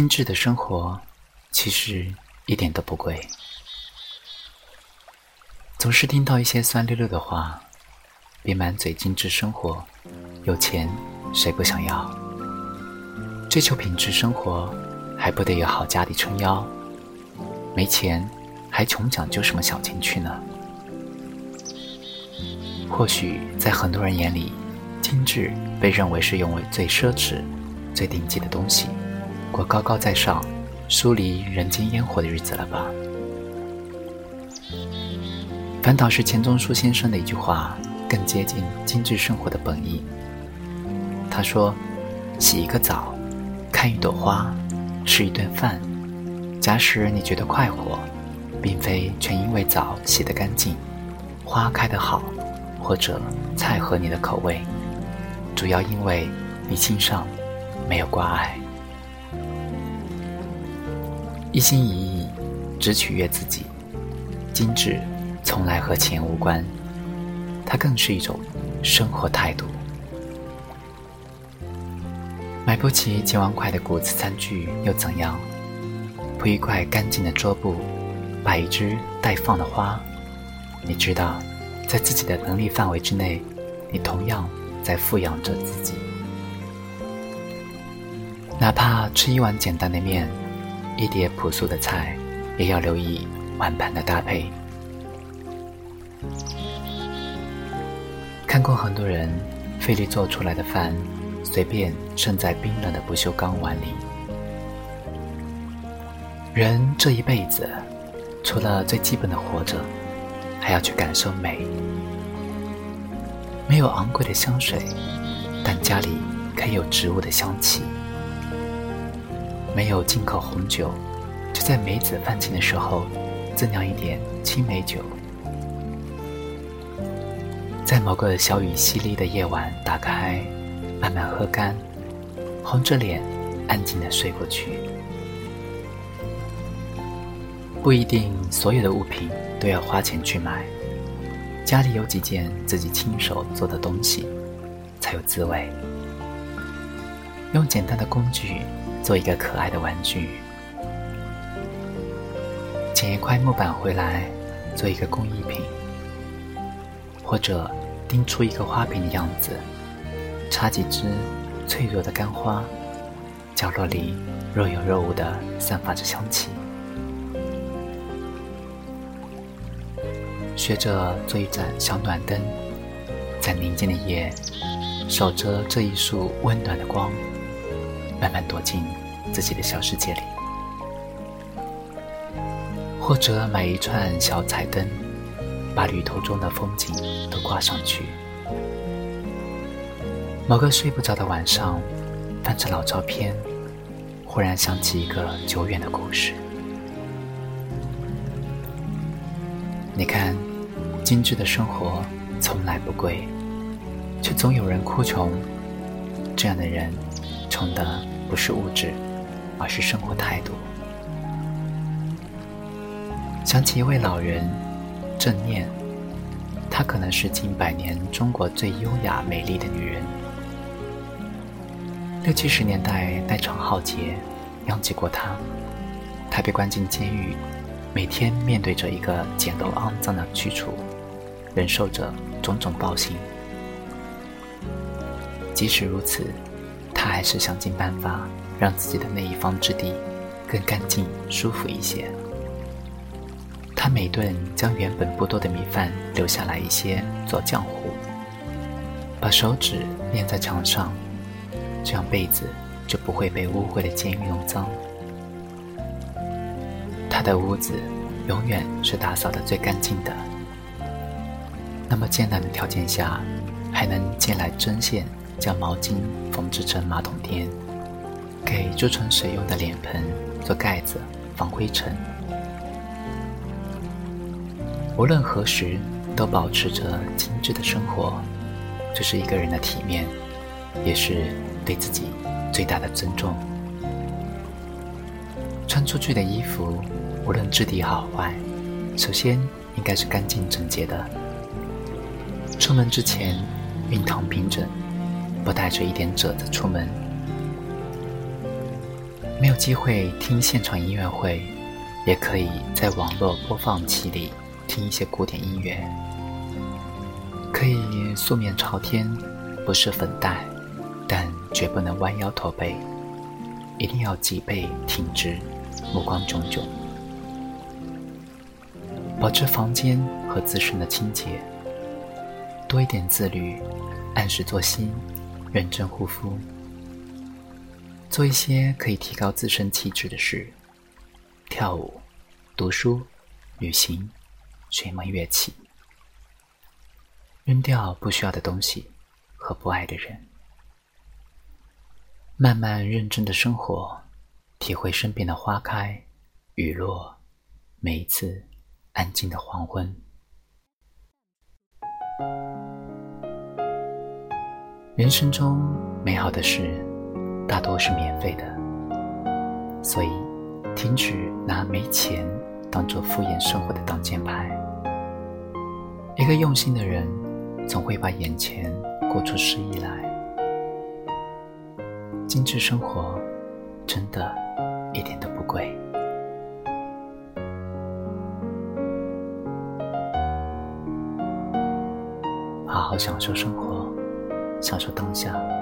精致的生活其实一点都不贵。总是听到一些酸溜溜的话，别满嘴精致生活，有钱谁不想要？追求品质生活，还不得有好家底撑腰？没钱还穷讲究什么小情趣呢？或许在很多人眼里，精致被认为是用为最奢侈、最顶级的东西。过高高在上、疏离人间烟火的日子了吧？反倒是钱钟书先生的一句话更接近精致生活的本意。他说：“洗一个澡，看一朵花，吃一顿饭，假使你觉得快活，并非全因为澡洗得干净，花开得好，或者菜合你的口味，主要因为你心上没有挂碍。”一心一意，只取悦自己，精致从来和钱无关，它更是一种生活态度。买不起几万块的谷子餐具又怎样？铺一块干净的桌布，摆一只待放的花，你知道，在自己的能力范围之内，你同样在富养着自己。哪怕吃一碗简单的面。一碟朴素的菜，也要留意碗盘的搭配。看过很多人费力做出来的饭，随便盛在冰冷的不锈钢碗里。人这一辈子，除了最基本的活着，还要去感受美。没有昂贵的香水，但家里可以有植物的香气。没有进口红酒，就在梅子泛青的时候，增酿一点青梅酒。在某个小雨淅沥的夜晚，打开，慢慢喝干，红着脸，安静的睡过去。不一定所有的物品都要花钱去买，家里有几件自己亲手做的东西，才有滋味。用简单的工具。做一个可爱的玩具，捡一块木板回来做一个工艺品，或者钉出一个花瓶的样子，插几枝脆弱的干花，角落里若有若无的散发着香气。学着做一盏小暖灯，在宁静的夜，守着这一束温暖的光。慢慢躲进自己的小世界里，或者买一串小彩灯，把旅途中的风景都挂上去。某个睡不着的晚上，翻着老照片，忽然想起一个久远的故事。你看，精致的生活从来不贵，却总有人哭穷。这样的人。穷的不是物质，而是生活态度。想起一位老人，郑念，她可能是近百年中国最优雅美丽的女人。六七十年代，代场浩劫，殃及过她，她被关进监狱，每天面对着一个简陋肮脏的去处，忍受着种种暴行。即使如此。他还是想尽办法让自己的那一方之地更干净、舒服一些。他每顿将原本不多的米饭留下来一些做浆糊，把手指粘在墙上，这样被子就不会被污秽的监狱弄脏。他的屋子永远是打扫的最干净的。那么艰难的条件下，还能借来针线。将毛巾缝制成马桶垫，给贮存水用的脸盆做盖子防灰尘。无论何时，都保持着精致的生活，这是一个人的体面，也是对自己最大的尊重。穿出去的衣服，无论质地好坏，首先应该是干净整洁的。出门之前，熨烫平整。不带着一点褶子出门。没有机会听现场音乐会，也可以在网络播放器里听一些古典音乐。可以素面朝天，不施粉黛，但绝不能弯腰驼背，一定要脊背挺直，目光炯炯。保持房间和自身的清洁，多一点自律，按时作息，认真护肤，做一些可以提高自身气质的事，跳舞、读书、旅行、学一门乐器，扔掉不需要的东西和不爱的人，慢慢认真的生活，体会身边的花开雨落，每一次。安静的黄昏。人生中美好的事，大多是免费的，所以停止拿没钱当做敷衍生活的挡箭牌。一个用心的人，总会把眼前过出诗意来。精致生活，真的一点都不贵。好好享受生活，享受当下。